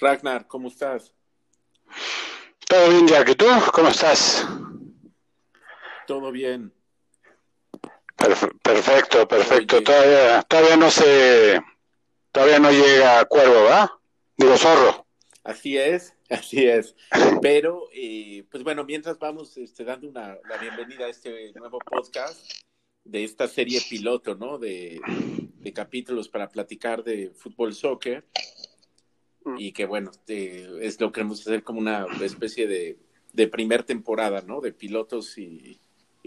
Ragnar, ¿cómo estás? Todo bien, Jack. ¿Y tú? ¿Cómo estás? Todo bien. perfecto, perfecto. Todavía, todavía no se, todavía no llega Cuervo, ¿va? Digo Zorro. Así es, así es. Pero, eh, pues bueno, mientras vamos este, dando una, la bienvenida a este nuevo podcast de esta serie piloto, ¿no? De, de capítulos para platicar de fútbol, soccer y que bueno, es lo que queremos hacer como una especie de, de primer temporada, ¿no? De pilotos y,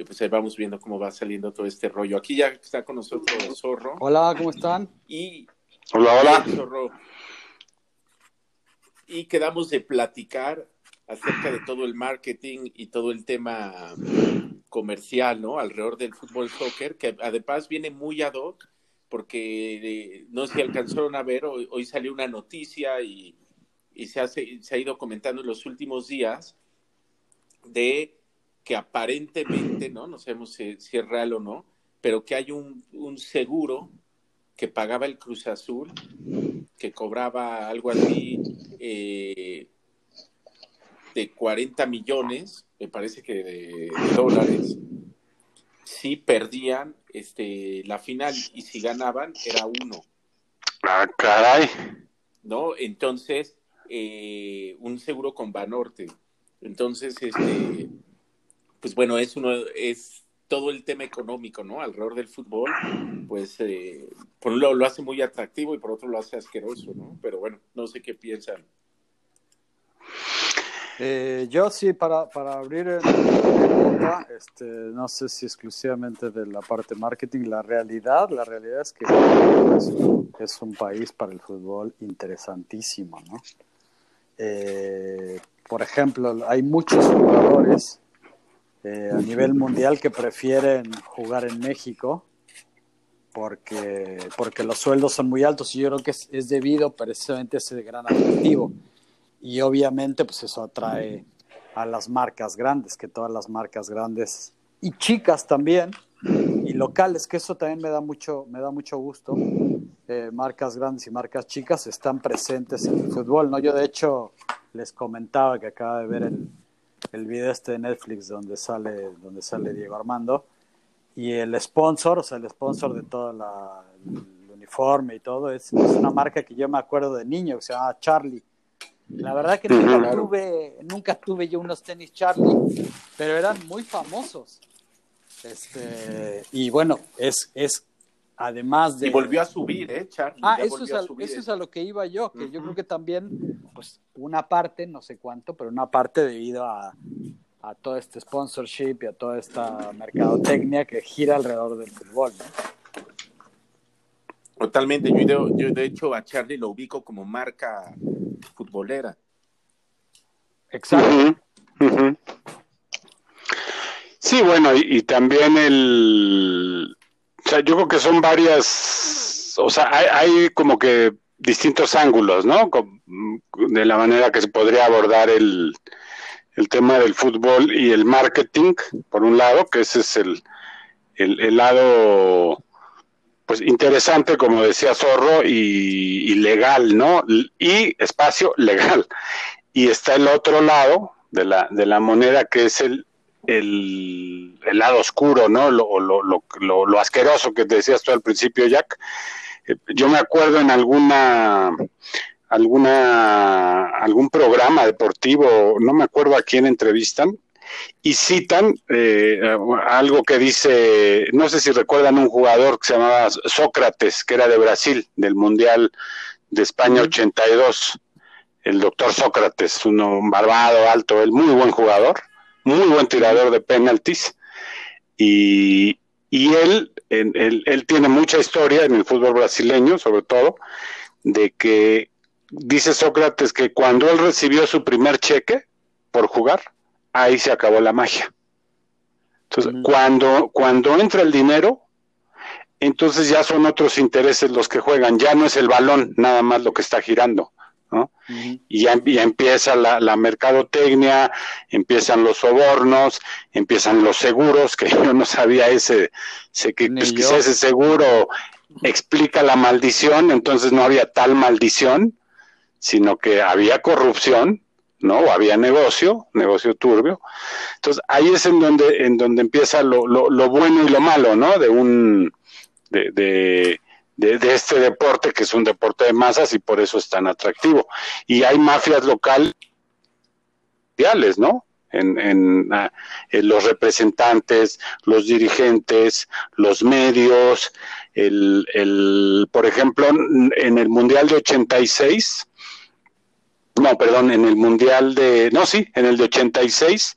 pues ahí vamos viendo cómo va saliendo todo este rollo. Aquí ya está con nosotros Zorro. Hola, ¿cómo están? Y hola, hola. Zorro. Y quedamos de platicar acerca de todo el marketing y todo el tema comercial, ¿no? Alrededor del fútbol soccer, que además viene muy ad hoc porque no sé si alcanzaron a ver, hoy, salió una noticia y, se, se ha ido comentando en los últimos días de que aparentemente, ¿no? No sabemos si, es real o no, pero que hay un, seguro que pagaba el Cruz Azul, que cobraba algo así eh, de 40 millones, me parece que de dólares, si perdían este, la final y si ganaban era uno. Ah, caray. ¿No? Entonces, eh, un seguro con Banorte. Entonces, este, pues bueno, es uno, es todo el tema económico, ¿no? Alrededor del fútbol, pues eh, por un lado lo hace muy atractivo y por otro lo hace asqueroso, ¿no? Pero bueno, no sé qué piensan. Eh, yo sí, para, para abrir el, este, no sé si exclusivamente de la parte marketing, la realidad, la realidad es que es, un país para el fútbol interesantísimo, ¿no? Eh, por ejemplo, hay muchos jugadores eh, a nivel mundial que prefieren jugar en México porque, porque los sueldos son muy altos y yo creo que es, es debido precisamente a ese gran atractivo y obviamente pues eso atrae a las marcas grandes, que todas las marcas grandes y chicas también y locales, que eso también me da mucho, me da mucho gusto. Eh, marcas grandes y marcas chicas están presentes en el fútbol, ¿no? Yo de hecho les comentaba que acaba de ver el, el video este de Netflix donde sale, donde sale Diego Armando y el sponsor, o sea, el sponsor de todo la, el uniforme y todo, es, es, una marca que yo me acuerdo de niño, que se llama Charlie. La verdad que nunca tuve, nunca tuve yo unos tenis Charlie, pero eran muy famosos. Este, y bueno, es, es además de... Y volvió a subir, ¿eh, Charlie? Ah, eso, es a, eso es a lo que iba yo, que yo creo que también, pues una parte, no sé cuánto, pero una parte debido a, a todo este sponsorship y a toda esta mercadotecnia que gira alrededor del fútbol, ¿no? Totalmente, yo de, yo de hecho a Charlie lo ubico como marca futbolera. Exacto. Sí, bueno, y, también el... O sea, yo creo que son varias... O sea, hay, como que distintos ángulos, ¿no? De la manera que se podría abordar el, el tema del fútbol y el marketing, por un lado, que ese es el, el lado pues interesante, como decía Zorro, y, legal, ¿no? Y espacio legal. Y está el otro lado de la, de la moneda, que es el, el, lado oscuro, ¿no? Lo, lo, lo, lo, asqueroso que decías tú al principio, Jack. Eh, yo me acuerdo en alguna alguna algún programa deportivo, no me acuerdo a quién entrevistan, y citan eh, algo que dice, no sé si recuerdan un jugador que se llamaba Sócrates, que era de Brasil, del Mundial de España 82, el doctor Sócrates, un barbado, alto, muy buen jugador, muy buen tirador de penaltis, y, y él, él, él tiene mucha historia en el fútbol brasileño, sobre todo, de que dice Sócrates que cuando él recibió su primer cheque por jugar, ahí se acabó la magia. Entonces, cuando, cuando entra el dinero, entonces ya son otros intereses los que juegan, ya no es el balón nada más lo que está girando, ¿no? Y ya, empieza la, la, mercadotecnia, empiezan los sobornos, empiezan los seguros, que yo no sabía ese, sé que pues, ese seguro explica la maldición, entonces no había tal maldición, sino que había corrupción, ¿no? Había negocio, negocio turbio. Entonces ahí es en donde, en donde empieza lo, lo, bueno y lo malo, ¿no? De un, de, de, de, este deporte que es un deporte de masas y por eso es tan atractivo. Y hay mafias locales, ¿no? En, en, ah, en, los representantes, los dirigentes, los medios, el, el, por ejemplo, en el Mundial de 86, no, perdón, en el Mundial de, no, sí, en el de 86,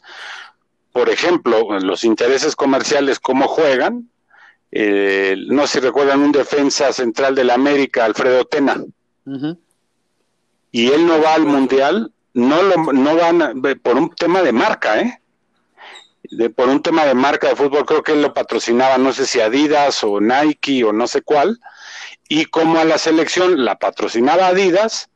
por ejemplo, los intereses comerciales, cómo juegan, eh, no sé si recuerdan un defensa central de la América, Alfredo Tena, y él no va al Mundial, no, lo, no van por un tema de marca, ¿eh? De, por un tema de marca de fútbol, creo que él lo patrocinaba, no sé si Adidas o Nike o no sé cuál, y como a la selección la patrocinaba Adidas,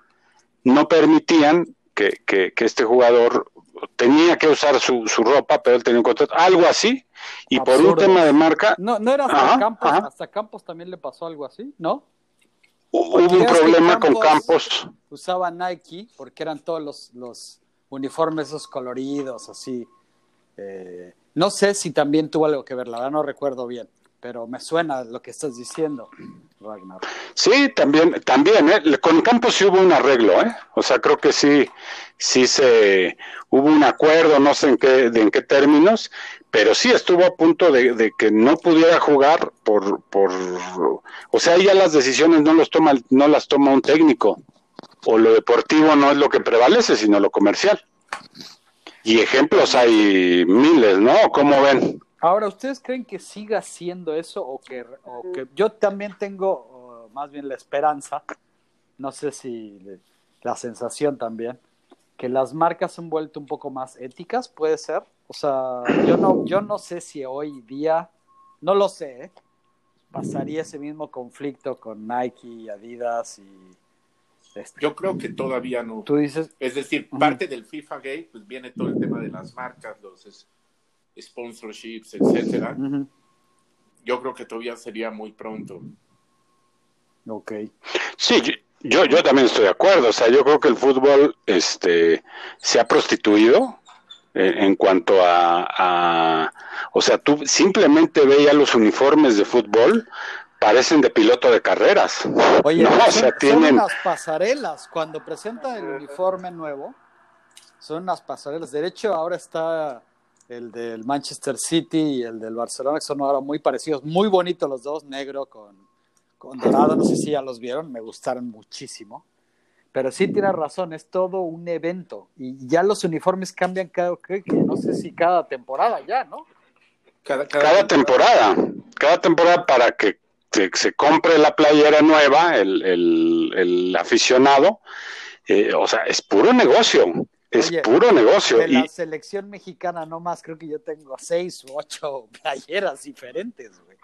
no permitían que, que, este jugador tenía que usar su, su, ropa, pero él tenía un contrato, algo así, y por un tema de marca... No, no era hasta Campos, hasta Campos también le pasó algo así, ¿no? Hubo un problema con Campos. Usaba Nike porque eran todos los, los uniformes esos coloridos, así. Eh, no sé si también tuvo algo que ver, la verdad no recuerdo bien pero me suena lo que estás diciendo, Ragnar. Sí, también, también, ¿eh? con Campos sí hubo un arreglo, ¿eh? O sea, creo que sí, sí se hubo un acuerdo, no sé en qué, de en qué términos, pero sí estuvo a punto de, que no pudiera jugar por, por, o sea, ya las decisiones no los toma, no las toma un técnico, o lo deportivo no es lo que prevalece, sino lo comercial. Y ejemplos hay miles, ¿no? ¿Cómo ven? Ahora, ¿ustedes creen que siga siendo eso o que, o que yo también tengo más bien la esperanza, no sé si la sensación también, que las marcas se han vuelto un poco más éticas, puede ser? O sea, yo no, yo no sé si hoy día, no lo sé, ¿eh? pasaría ese mismo conflicto con Nike, Adidas y... Este. Yo creo que todavía no. Tú dices... Es decir, parte del FIFA Gate, pues viene todo el tema de las marcas, los sponsorships, etcétera, yo creo que todavía sería muy pronto. Ok. Sí, yo, yo también estoy de acuerdo. O sea, yo creo que el fútbol este, se ha prostituido en cuanto a, O sea, tú simplemente veías los uniformes de fútbol, parecen de piloto de carreras. Oye, o sea, tienen... las pasarelas. Cuando presentan el uniforme nuevo, son unas pasarelas. De hecho, ahora está el del Manchester City y el del Barcelona, que son ahora muy parecidos, muy bonitos los dos, negro con, con dorado, no sé si ya los vieron, me gustaron muchísimo. Pero sí tiene razón, es todo un evento y ya los uniformes cambian cada, no sé si cada temporada ya, ¿no? Cada, temporada, cada temporada para que se, compre la playera nueva, el, el, aficionado, eh, o sea, es puro negocio. Es puro negocio. De la selección mexicana nomás creo que yo tengo seis u ocho playeras diferentes, güey.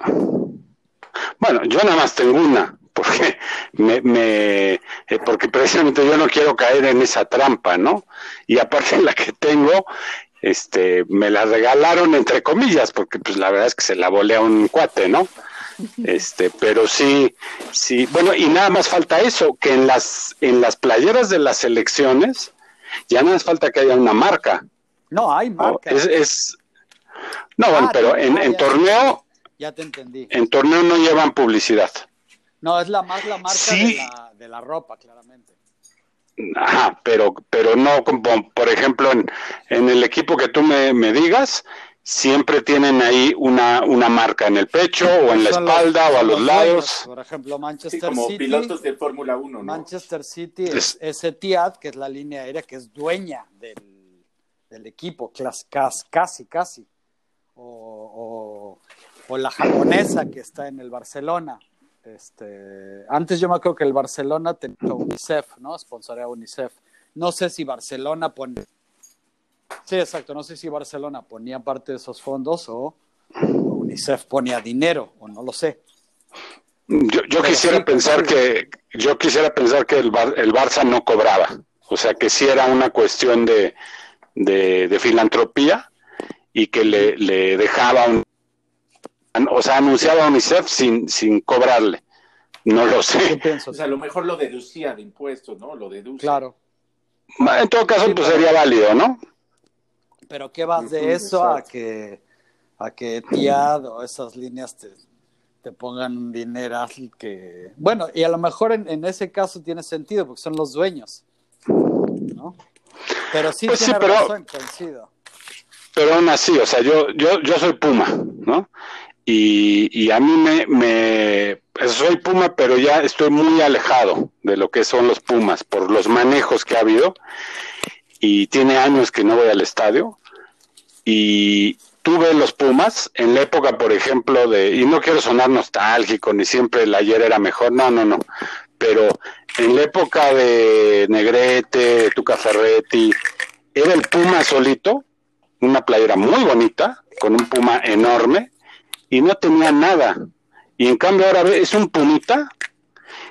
Bueno, yo nada más tengo una, porque me, me eh, porque precisamente yo no quiero caer en esa trampa, ¿no? Y aparte la que tengo, este, me la regalaron entre comillas, porque pues la verdad es que se la volé a un cuate, ¿no? Este, pero sí, sí, bueno, y nada más falta eso, que en las, en las playeras de las selecciones, ya no hace falta que haya una marca. No, hay marca. Es, No, bueno, ah, pero en, torneo... Ya te entendí. En torneo no llevan publicidad. No, es la más la marca de, la, ropa, claramente. Ajá, pero, pero no, como, por ejemplo, en, en el equipo que tú me, me digas, siempre tienen ahí una, una marca en el pecho o en la espalda o a los, lados. Por ejemplo, Manchester como City. pilotos de Fórmula 1, ¿no? Manchester City es, Etihad, que es la línea aérea que es dueña del, del equipo, casi, casi. O, o, la japonesa que está en el Barcelona. Este, antes yo me acuerdo que el Barcelona tenía UNICEF, ¿no? Sponsorea UNICEF. No sé si Barcelona pone Sí, exacto. No sé si Barcelona ponía parte de esos fondos o UNICEF ponía dinero, o no lo sé. Yo, quisiera pensar que yo quisiera pensar que el, el Barça no cobraba, o sea que sí era una cuestión de, de, filantropía y que le, le dejaba un, o sea anunciaba a UNICEF sin, sin cobrarle, No lo sé. O sea, a lo mejor lo deducía de impuestos, ¿no? Lo deduce. Claro. En todo caso, pues sería válido, ¿no? Pero ¿qué vas de eso a que a que Tiad o esas líneas te, te pongan un dinero que... Bueno, y a lo mejor en, ese caso tiene sentido porque son los dueños, ¿no? Pero sí pues tiene pero, razón, coincido. Pero aún así, o sea, yo, yo, yo soy Puma, ¿no? Y, y a mí me, me, soy Puma, pero ya estoy muy alejado de lo que son los Pumas por los manejos que ha habido. Y tiene años que no voy al estadio. Y, tuve los Pumas en la época, por ejemplo, de, y no quiero sonar nostálgico, ni siempre el ayer era mejor, no, no, no, pero en la época de Negrete, Tuca Ferretti, era el Puma solito, una playera muy bonita, con un Puma enorme, y no tenía nada. Y en cambio ahora es un Pumita,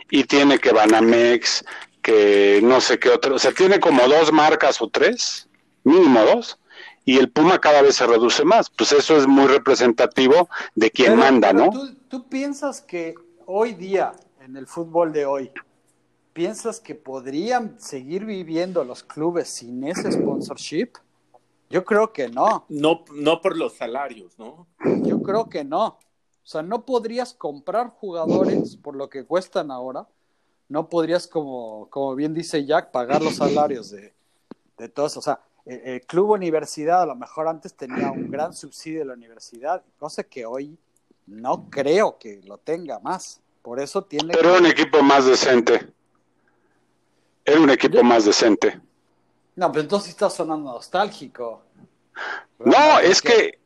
y tiene que Banamex, que no sé qué otro, o sea, tiene como dos marcas o tres, mínimo dos, y el Puma cada vez se reduce más. Pues eso es muy representativo de quien manda, ¿no? ¿tú, piensas que hoy día, en el fútbol de hoy, piensas que podrían seguir viviendo los clubes sin ese sponsorship? Yo creo que no. No, no por los salarios, ¿no? Yo creo que no. O sea, no podrías comprar jugadores por lo que cuestan ahora. No podrías, como, como bien dice Jack, pagar los salarios de, de todos. O sea, el, club universidad a lo mejor antes tenía un gran subsidio de la universidad, cosa que hoy no creo que lo tenga más. Por eso tiene. Pero un equipo más decente. Era un equipo más decente. No, pero entonces está sonando nostálgico. No, es que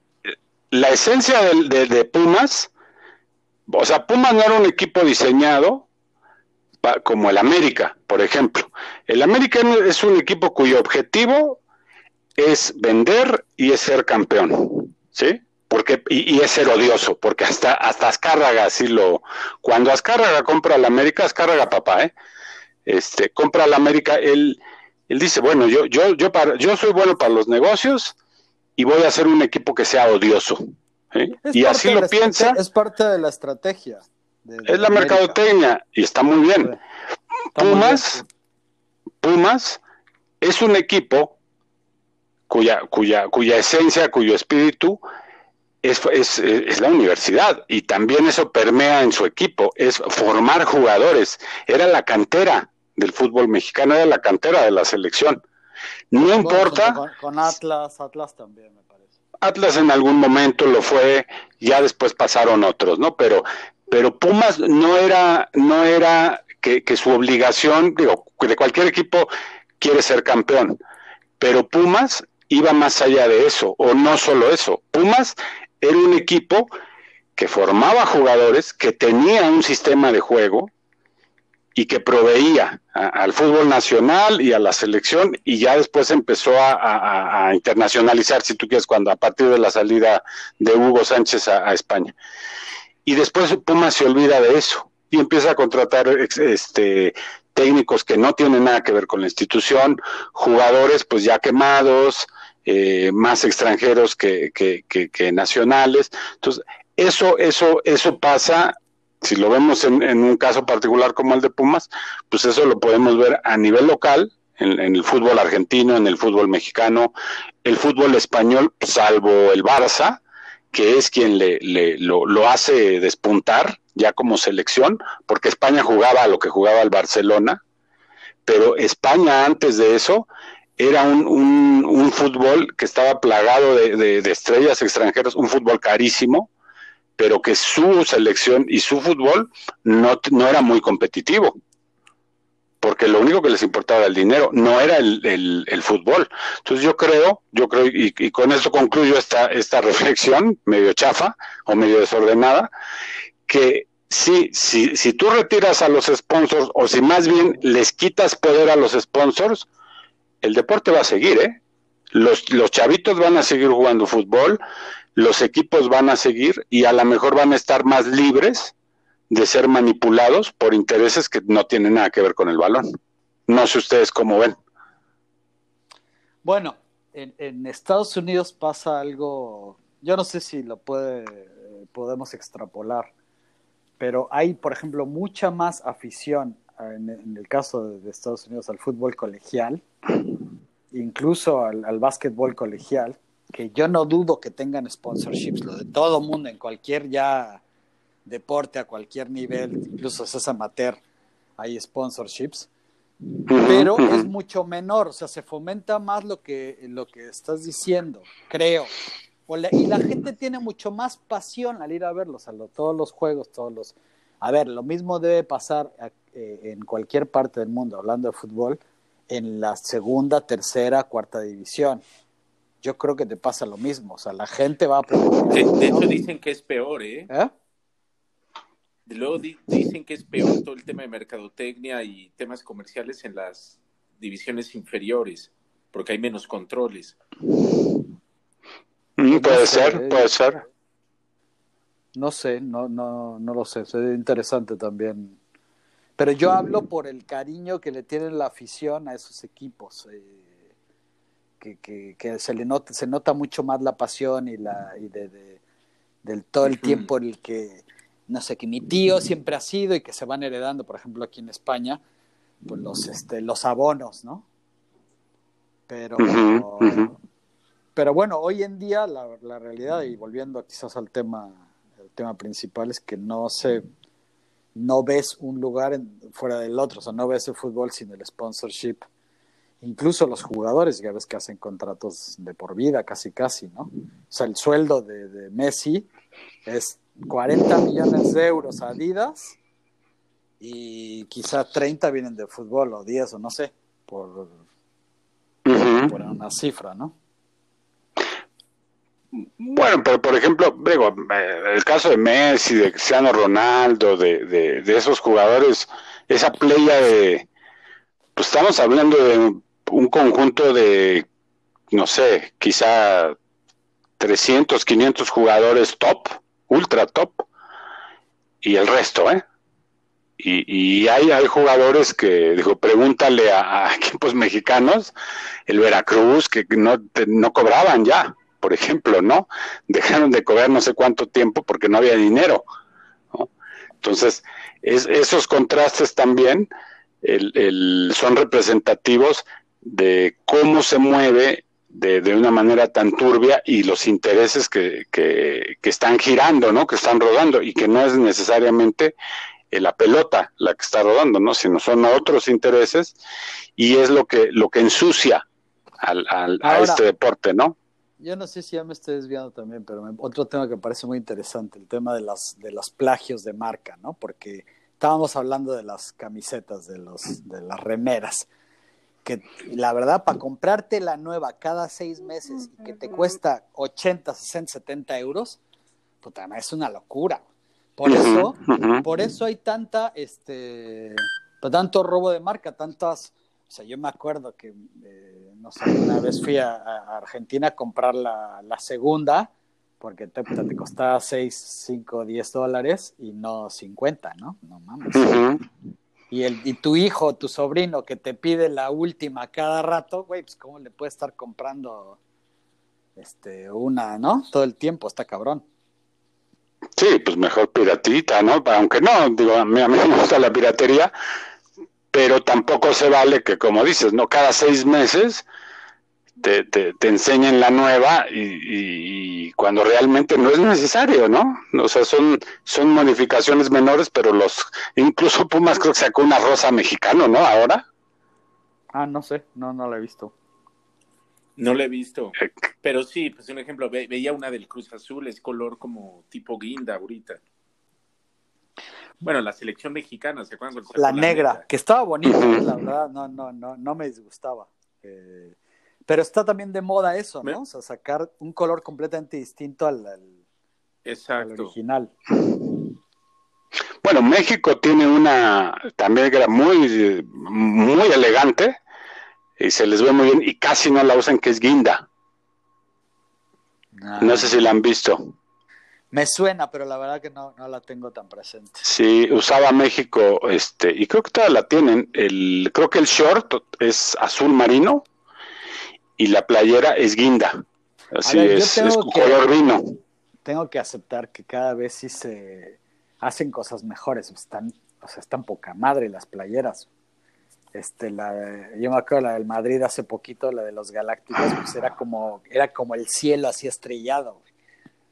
la esencia de, de, Pumas, o sea, Pumas no era un equipo diseñado como el América, por ejemplo. El América es un equipo cuyo objetivo es vender y es ser campeón, ¿sí? Porque, y, es ser odioso, porque hasta, hasta Azcárraga así lo, cuando Azcárraga compra la América, Azcárraga papá, ¿eh? Este, compra la América, él, él dice, bueno, yo, yo, yo, para, yo soy bueno para los negocios y voy a hacer un equipo que sea odioso. Y así lo piensa. Es parte de la estrategia. Es la mercadotecnia y está muy bien. Pumas, Pumas es un equipo cuya, cuya, cuya esencia, cuyo espíritu es, es, es, la universidad y también eso permea en su equipo, es formar jugadores. Era la cantera del fútbol mexicano, era la cantera de la selección. No importa. Con, Atlas, Atlas también me parece. Atlas en algún momento lo fue, ya después pasaron otros, ¿no? Pero, pero Pumas no era, no era que, su obligación, digo, de cualquier equipo quiere ser campeón, pero Pumas iba más allá de eso, o no solo eso. Pumas era un equipo que formaba jugadores, que tenía un sistema de juego y que proveía al fútbol nacional y a la selección y ya después empezó a, internacionalizar, si tú quieres, cuando a partir de la salida de Hugo Sánchez a, España. Y después Pumas se olvida de eso y empieza a contratar este técnicos que no tienen nada que ver con la institución, jugadores pues ya quemados, eh, más extranjeros que, que, nacionales. Entonces, eso, eso, eso pasa, si lo vemos en, un caso particular como el de Pumas, pues eso lo podemos ver a nivel local, en, el fútbol argentino, en el fútbol mexicano, el fútbol español, salvo el Barça, que es quien le, le lo, lo, hace despuntar ya como selección, porque España jugaba a lo que jugaba el Barcelona, pero España antes de eso era un, un, fútbol que estaba plagado de, estrellas extranjeras, un fútbol carísimo, pero que su selección y su fútbol no, no era muy competitivo, porque lo único que les importaba el dinero, no era el, el, fútbol. Entonces yo creo, yo creo, y, con eso concluyo esta, esta reflexión medio chafa o medio desordenada, que si, si, si tú retiras a los sponsors, o si más bien les quitas poder a los sponsors, el deporte va a seguir, ¿eh? Los, los chavitos van a seguir jugando fútbol, los equipos van a seguir y a lo mejor van a estar más libres de ser manipulados por intereses que no tienen nada que ver con el balón. No sé ustedes cómo ven. Bueno, en, Estados Unidos pasa algo, yo no sé si lo puede, podemos extrapolar, pero hay, por ejemplo, mucha más afición en, el caso de, Estados Unidos al fútbol colegial, incluso al, al básquetbol colegial, que yo no dudo que tengan sponsorships, lo de todo mundo, en cualquier ya deporte, a cualquier nivel, incluso si es amateur, hay sponsorships, pero es mucho menor, o sea, se fomenta más lo que, lo que estás diciendo, creo. y la gente tiene mucho más pasión al ir a verlos, a todos los juegos, todos los... A ver, lo mismo debe pasar eh, en cualquier parte del mundo, hablando de fútbol, en la segunda, tercera, cuarta división. Yo creo que te pasa lo mismo, o sea, la gente va a... de, hecho dicen que es peor, ¿eh? ¿Eh? Luego dicen que es peor todo el tema de mercadotecnia y temas comerciales en las divisiones inferiores, porque hay menos controles. Mm, puede ser, eh. puede ser. No sé, no, no, no lo sé, es interesante también. Pero yo hablo por el cariño que le tiene la afición a esos equipos, eh, que, que, que, se le nota, se nota mucho más la pasión y la y de, del todo el tiempo en el que no sé, que mi tío siempre ha sido y que se van heredando, por ejemplo, aquí en España, pues los, este, los abonos, ¿no? Pero, pero bueno, hoy en día la, la, realidad, y volviendo quizás al tema, el tema principal, es que no se, no ves un lugar fuera del otro, o sea, no ves el fútbol sin el sponsorship. Incluso los jugadores, ya ves que hacen contratos de por vida, casi casi, ¿no? O sea, el sueldo de, de Messi es 40 millones de euros a Adidas y quizá 30 vienen de fútbol o 10 o no sé, por, por una cifra, ¿no? Bueno, pero por ejemplo, digo, el caso de Messi, de Cristiano Ronaldo, de, de, de esos jugadores, esa playa de, pues estamos hablando de un conjunto de, no sé, quizá 300, 500 jugadores top, ultra top, y el resto, ¿eh? Y, hay, hay jugadores que, dijo, pregúntale a, equipos mexicanos, el Veracruz, que no, no cobraban ya, por ejemplo, ¿no? Dejaron de cobrar no sé cuánto tiempo porque no había dinero, ¿no? Entonces, es, esos contrastes también el, el, son representativos de cómo se mueve de, de, una manera tan turbia y los intereses que, que, que, están girando, ¿no? Que están rodando y que no es necesariamente eh, la pelota la que está rodando, ¿no? Sino son otros intereses y es lo que, lo que ensucia al, al a este deporte, ¿no? Yo no sé si ya me estoy desviando también, pero otro tema que me parece muy interesante, el tema de, las, de los plagios de marca, ¿no? Porque estábamos hablando de las camisetas, de, los, de las remeras que la verdad, para comprarte la nueva cada seis meses y que te cuesta 80, 60, 70 euros, puta, es una locura. Por eso, por eso hay tanta, este, tanto robo de marca, tantas, o sea, yo me acuerdo que, eh, no sé, una vez fui a, Argentina a comprar la, la segunda, porque te, te, costaba 6, 5, 10 dólares y no 50, ¿no? No mames y, el, y tu hijo, tu sobrino que te pide la última cada rato, güey, pues cómo le puede estar comprando este una, ¿no? Todo el tiempo, está cabrón. Sí, pues mejor piratita, ¿no? Aunque no, digo, a mí, a mí me gusta la piratería, pero tampoco se vale que, como dices, ¿no? Cada seis meses te, te, te enseñen la nueva y, cuando realmente no es necesario, ¿no? O sea, son, son modificaciones menores, pero los, incluso Pumas creo que sacó una rosa mexicano, ¿no? Ahora. Ah, no sé, no, no la he visto. No la he visto. Eh, pero sí, pues un ejemplo, veía una del Cruz Azul, es color como tipo guinda ahorita. Bueno, la selección mexicana, ¿se acuerdan? La, negra, que estaba bonita, la verdad, no, no, no, no me disgustaba. Eh, pero está también de moda eso, ¿no? O sea, sacar un color completamente distinto al, original. Bueno, México tiene una también que era muy, muy elegante y se les ve muy bien y casi no la usan, que es guinda. No sé si la han visto. Me suena, pero la verdad que no, no la tengo tan presente. Sí, usaba México, este, y creo que todavía la tienen. El, creo que el short es azul marino y la playera es guinda. Así es, es color vino. Tengo que aceptar que cada vez sí se, hacen cosas mejores, están, o sea, están poca madre las playeras. Este, la, yo me acuerdo la del Madrid hace poquito, la de los Galácticos, pues era como, era como el cielo así estrellado, güey.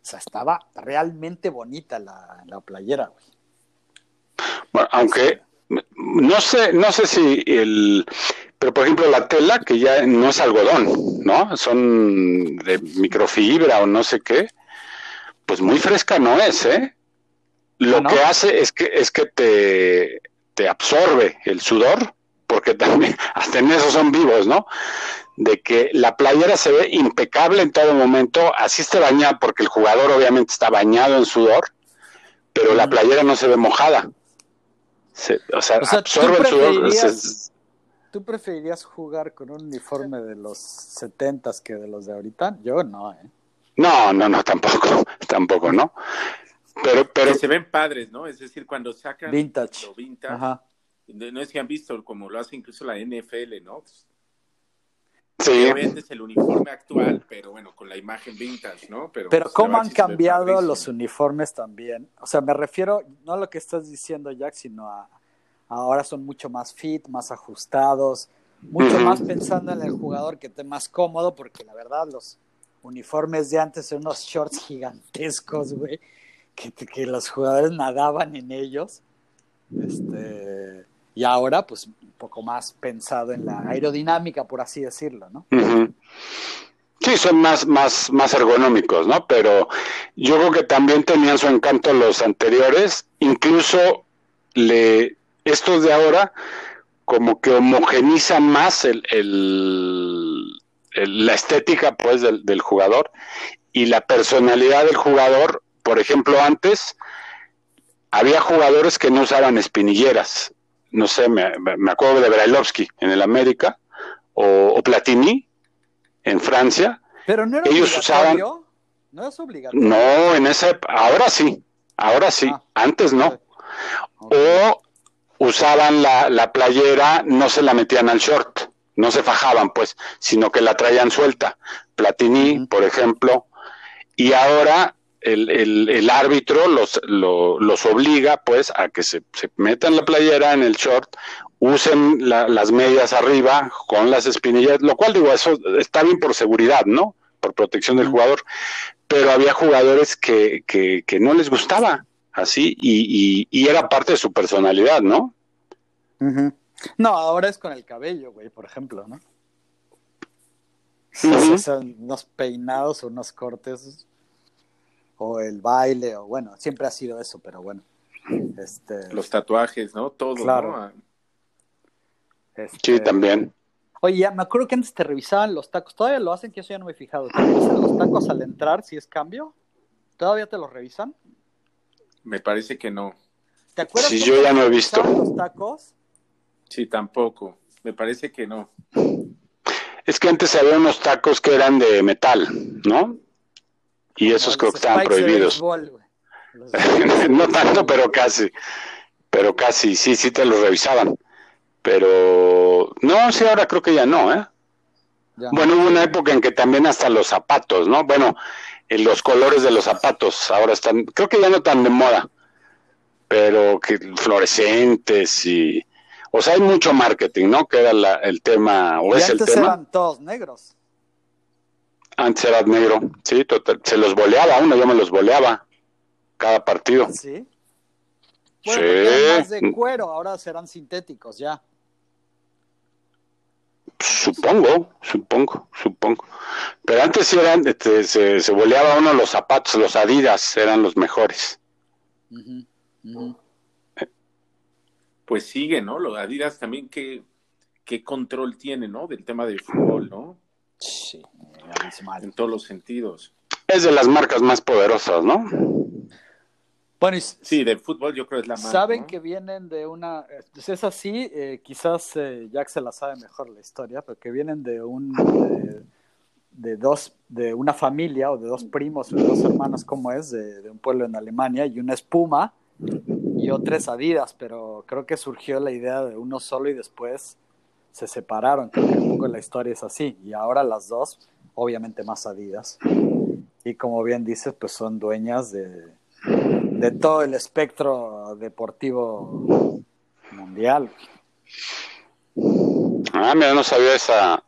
O sea, estaba realmente bonita la, la playera, güey. Bueno, aunque no sé, no sé si el, pero por ejemplo la tela que ya no es algodón, ¿no? Son de microfibra o no sé qué, pues muy fresca no es, ¿eh? Lo que hace es que es que te, te absorbe el sudor, porque también hasta en eso son vivos, ¿no? De que la playera se ve impecable en todo momento, así esté bañada, porque el jugador obviamente está bañado en sudor, pero la playera no se ve mojada. o sea, absorbe el sudor. ¿Tú preferirías jugar con un uniforme de los setentas que de los de ahorita? Yo no, ¿eh? No, no, no, tampoco, tampoco, ¿no? Pero, pero... se ven padres, ¿no? Es decir, cuando sacan vintage, lo vintage no es que han visto como lo hace incluso la NFL, ¿no? Sí. es el uniforme actual, pero bueno, con la imagen vintage, ¿no? Pero, pero cómo han cambiado los uniformes también. O sea, me refiero no a lo que estás diciendo, Jack, sino a ahora son mucho más fit, más ajustados, mucho más pensando en el jugador que esté más cómodo, porque la verdad los uniformes de antes eran unos shorts gigantescos, güey, que, que los jugadores nadaban en ellos. Este, y ahora, pues, un poco más pensado en la aerodinámica, por así decirlo, ¿no? Sí, son más, más, más ergonómicos, ¿no? Pero yo creo que también tenían su encanto los anteriores, incluso le estos de ahora como que homogenizan más el, la estética pues del, del, jugador y la personalidad del jugador. Por ejemplo, antes había jugadores que no usaban espinilleras. No sé, me, me acuerdo de Brailovsky en el América o, Platini en Francia. Pero no era Ellos usaban. No es obligatorio. No, en ese. Ahora sí. Ahora sí. Ah. antes no. O usaban la, la playera, no se la metían al short, no se fajaban, pues, sino que la traían suelta. Platini, por ejemplo, y ahora el, el, el árbitro los, los obliga, pues, a que se, se, metan la playera en el short, usen las medias arriba con las espinillas, lo cual digo, eso está bien por seguridad, ¿no? Por protección del jugador, pero había jugadores que, que, que no les gustaba así y, y, era parte de su personalidad, ¿no? No, ahora es con el cabello, güey, por ejemplo, ¿no? Son unos peinados o unos cortes o el baile o bueno, siempre ha sido eso, pero bueno. Este... Los tatuajes, ¿no? Todo, claro. Ah. Este... Sí, también. Oye, ya me acuerdo que antes te revisaban los tacos. Todavía lo hacen, que eso ya no me he fijado. ¿Te revisan los tacos al entrar si es cambio? ¿Todavía te los revisan? Me parece que no. ¿Te acuerdas? Sí, yo ya no he visto. Los tacos? Sí, tampoco. Me parece que no. Es que antes había unos tacos que eran de metal, ¿no? Y esos creo que estaban prohibidos. no tanto, pero casi. Pero casi, sí, sí te los revisaban. Pero no, sí, ahora creo que ya no, ¿eh? Bueno, hubo una época en que también hasta los zapatos, ¿no? Bueno, en los colores de los zapatos ahora están, creo que ya no tan de moda, pero que fluorescentes y, o sea, hay mucho marketing, ¿no? Que era el tema, o es el tema. eran todos negros. Antes era negro, sí, total. Se los boleaba uno, yo me los boleaba cada partido. Sí. Bueno, sí. más de cuero, ahora serán sintéticos ya. Supongo, supongo, supongo. Pero antes sí eran, este, se, se boleaba uno los zapatos, los Adidas eran los mejores. Pues sigue, ¿no? Los Adidas también, ¿qué, qué control tiene, ¿no? Del tema del fútbol, ¿no? Sí, en todos los sentidos. Es de las marcas más poderosas, ¿no? Bueno, sí, del fútbol yo creo es la más. Saben que vienen de una. Pues es así, eh, quizás eh, Jack se la sabe mejor la historia, pero que vienen de un. De, dos. De una familia o de dos primos o de dos hermanos, como es, de, un pueblo en Alemania, y una espuma y otra es Adidas, pero creo que surgió la idea de uno solo y después se separaron. Creo que un poco la historia es así. Y ahora las dos, obviamente más Adidas. Y como bien dices, pues son dueñas de de todo el espectro deportivo mundial. Ah, mira, no sabía esa.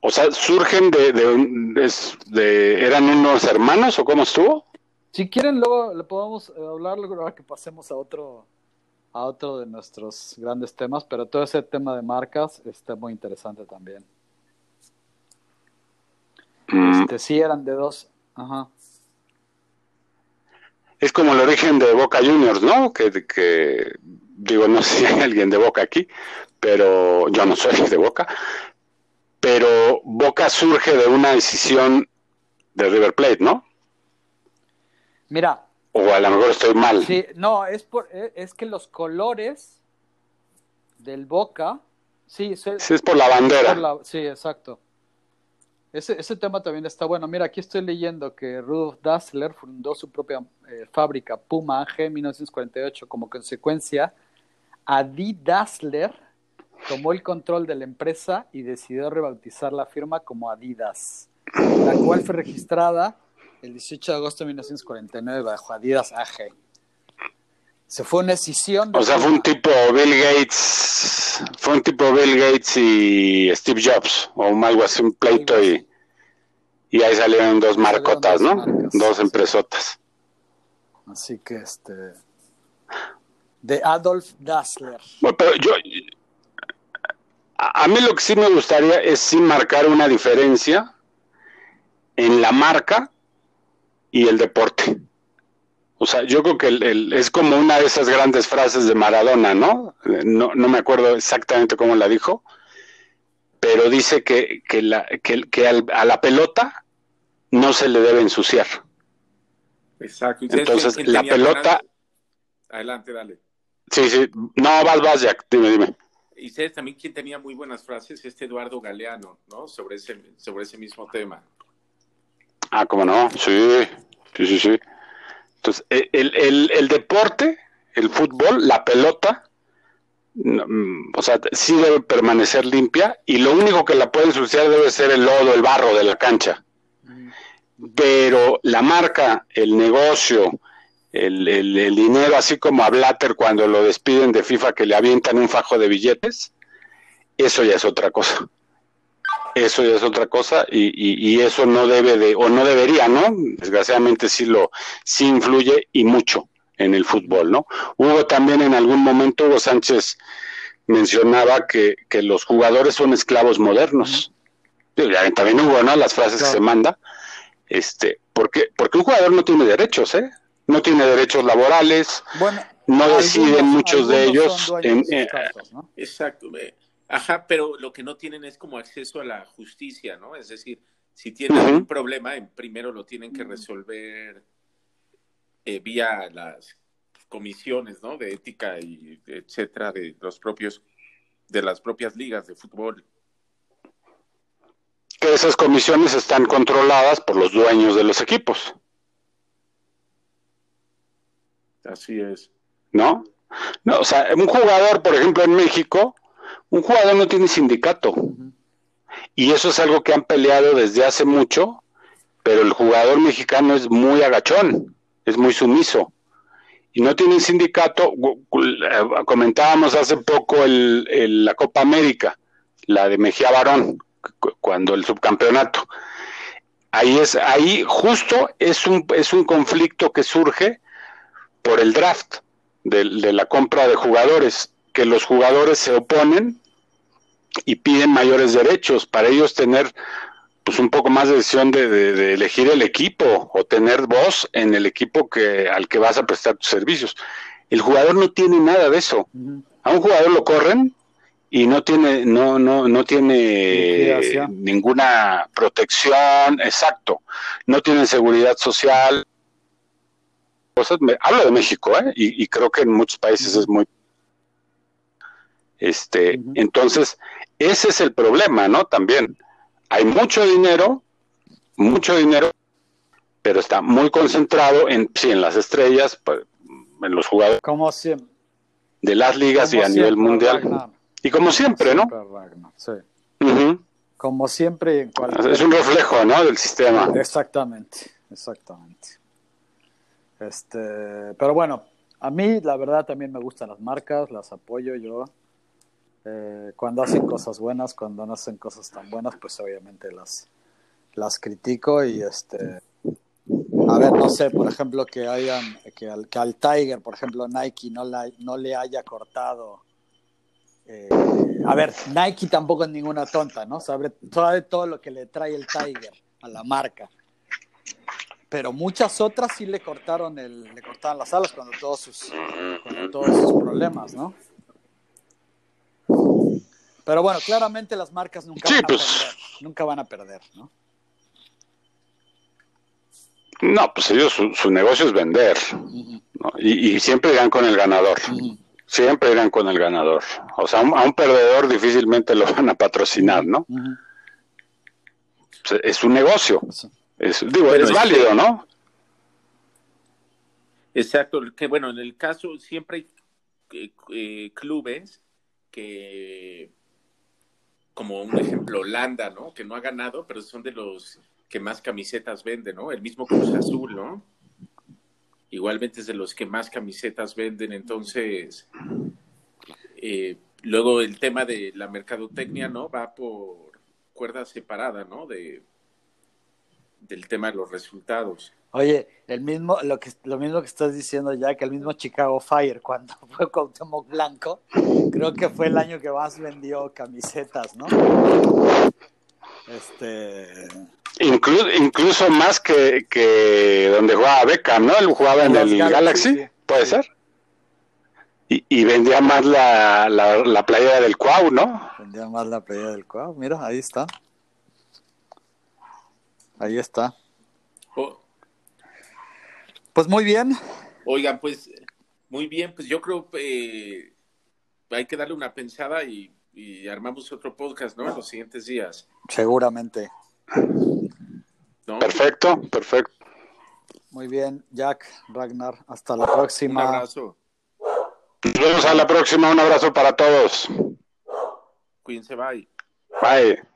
O sea, surgen de, de, de, ¿Eran unos hermanos o cómo estuvo? Si quieren, luego le podemos eh, hablar luego que pasemos a otro a otro de nuestros grandes temas, pero todo ese tema de marcas está muy interesante también. Mm. Este, sí, eran de dos. Ajá. Es como el origen de Boca Juniors, ¿no? Que, que digo, no sé si hay alguien de Boca aquí, pero yo no soy de Boca, pero Boca surge de una decisión de River Plate, ¿no? Mira. O a lo mejor estoy mal. Sí, no, es, por, e, es que los colores del Boca, sí, sí es por la bandera. sí, exacto. Ese, ese tema también está bueno. Mira, aquí estoy leyendo que Rudolf Dassler fundó su propia eh, fábrica Puma AG en 1948. Como consecuencia, Adi Dassler tomó el control de la empresa y decidió rebautizar la firma como Adidas, la cual fue registrada el 18 de agosto de 1949 bajo Adidas AG. Se fue una decisión. o sea, fue un tipo Bill Gates, fue un tipo Bill Gates y Steve Jobs, o algo así, un pleito y, y ahí salieron dos marcotas, ¿no? dos empresotas. Así que este. De Adolf Dassler. Bueno, pero yo. A, mí lo que sí me gustaría es sí marcar una diferencia en la marca y el deporte. O sea, yo creo que el, es como una de esas grandes frases de Maradona, ¿no? No, no me acuerdo exactamente cómo la dijo, pero dice que, que, la, que, que a la pelota no se le debe ensuciar. Exacto. Entonces, la pelota... Adelante, dale. Sí, sí. No, vas, vas, Jack. Dime, dime. Y sabes también quien tenía muy buenas frases, este Eduardo Galeano, ¿no? Sobre ese, sobre ese mismo tema. Ah, ¿cómo no? Sí, sí, sí, sí. Entonces, e, el, deporte, el fútbol, la pelota, mm, o sea, sí debe permanecer limpia y lo único que la puede ensuciar debe ser el lodo, el barro de la cancha. Pero la marca, el negocio, el, el, dinero, así como a Blatter cuando lo despiden de FIFA que le avientan un fajo de billetes, eso ya es otra cosa eso ya es otra cosa y, y, eso no debe de, o no debería, ¿no? Desgraciadamente sí lo, sí influye y mucho en el fútbol, ¿no? Hugo también en algún momento, Hugo Sánchez mencionaba que, que los jugadores son esclavos modernos. También hubo, ¿no? Las frases que se manda. Este, porque, porque un jugador no tiene derechos, ¿eh? No tiene derechos laborales. Bueno, no deciden muchos de ellos. En, eh, Exacto. Ajá, pero lo que no tienen es como acceso a la justicia, ¿no? Es decir, si tienen un problema, primero lo tienen que resolver eh, vía las comisiones, ¿no? De ética y etcétera, de los propios, de las propias ligas de fútbol. Que esas comisiones están controladas por los dueños de los equipos. Así es. ¿No? No, o sea, un jugador, por ejemplo, en México, un jugador no tiene sindicato. Y eso es algo que han peleado desde hace mucho, pero el jugador mexicano es muy agachón, es muy sumiso. Y no tiene sindicato. Comentábamos hace poco el, la Copa América, la de Mejía Barón, cuando el subcampeonato. Ahí es, ahí justo es un, es un conflicto que surge por el draft de la compra de jugadores, que los jugadores se oponen y piden mayores derechos para ellos tener pues un poco más de decisión de, elegir el equipo o tener voz en el equipo que al que vas a prestar tus servicios. El jugador no tiene nada de eso. A un jugador lo corren y no tiene no no no tiene ninguna protección, exacto. No tiene seguridad social. Cosas, hablo de México, ¿eh? y, creo que en muchos países es muy este, entonces, ese es el problema, ¿no? También hay mucho dinero, mucho dinero, pero está muy concentrado en, sí, en las estrellas, pues, en los jugadores. Como siempre. De las ligas y a nivel mundial. Y como siempre, ¿no? sí. Como siempre. Es un reflejo, ¿no? Del sistema. Exactamente, exactamente. Este, pero bueno, a mí la verdad también me gustan las marcas, las apoyo yo. Eh, cuando hacen cosas buenas, cuando no hacen cosas tan buenas, pues obviamente las, las critico y este a ver, no sé, por ejemplo, que hayan, que al, que al Tiger, por ejemplo, Nike no, la, no le haya cortado. eh, a ver, Nike tampoco es ninguna tonta, ¿no? Sabe, sabe todo lo que le trae el Tiger a la marca. Pero muchas otras sí le cortaron el, le cortaron las alas cuando todos sus, cuando todos sus problemas, ¿no? Pero bueno, claramente las marcas nunca Sí, van a pues. perder, nunca van a perder, ¿no? No, pues ellos, su, su negocio es vender. Y, y siempre irán con el ganador. Siempre irán con el ganador. O sea, a un, a un perdedor difícilmente lo van a patrocinar, ¿no? Es un negocio. Sí. Es, digo, es válido, ¿no? Exacto, que bueno, en el caso siempre hay eh, eh, clubes que, como un ejemplo, Holanda, ¿no? Que no ha ganado, pero son de los que más camisetas venden, ¿no? El mismo Cruz Azul, ¿no? Igualmente es de los que más camisetas venden, entonces, eh, luego el tema de la mercadotecnia, ¿no? Va por cuerda separada, ¿no? De, del tema de los resultados. Oye, el mismo, lo que lo mismo que estás diciendo ya, que el mismo Chicago Fire, cuando fue Cuauhtémoc Blanco, creo que fue el año que más vendió camisetas, ¿no? Este, Inclu- incluso más que, que donde jugaba Beckham, ¿no? Él jugaba en el Galaxy, Galaxy, sí. puede Sí. ser. Y, y vendía más la, la, la playera del Cuau, ¿no? vendía más la playa del Cuau, mira, ahí está. Ahí está. Pues muy bien. Oigan, pues muy bien, pues yo creo que hay que darle una pensada y, y armamos otro podcast, ¿no? En los siguientes días, Seguramente. ¿no? Perfecto, perfecto. Muy bien, Jack, Ragnar. Hasta la Un próxima. abrazo, Nos vemos a la próxima. Un abrazo para todos. cuídense, bye. Bye.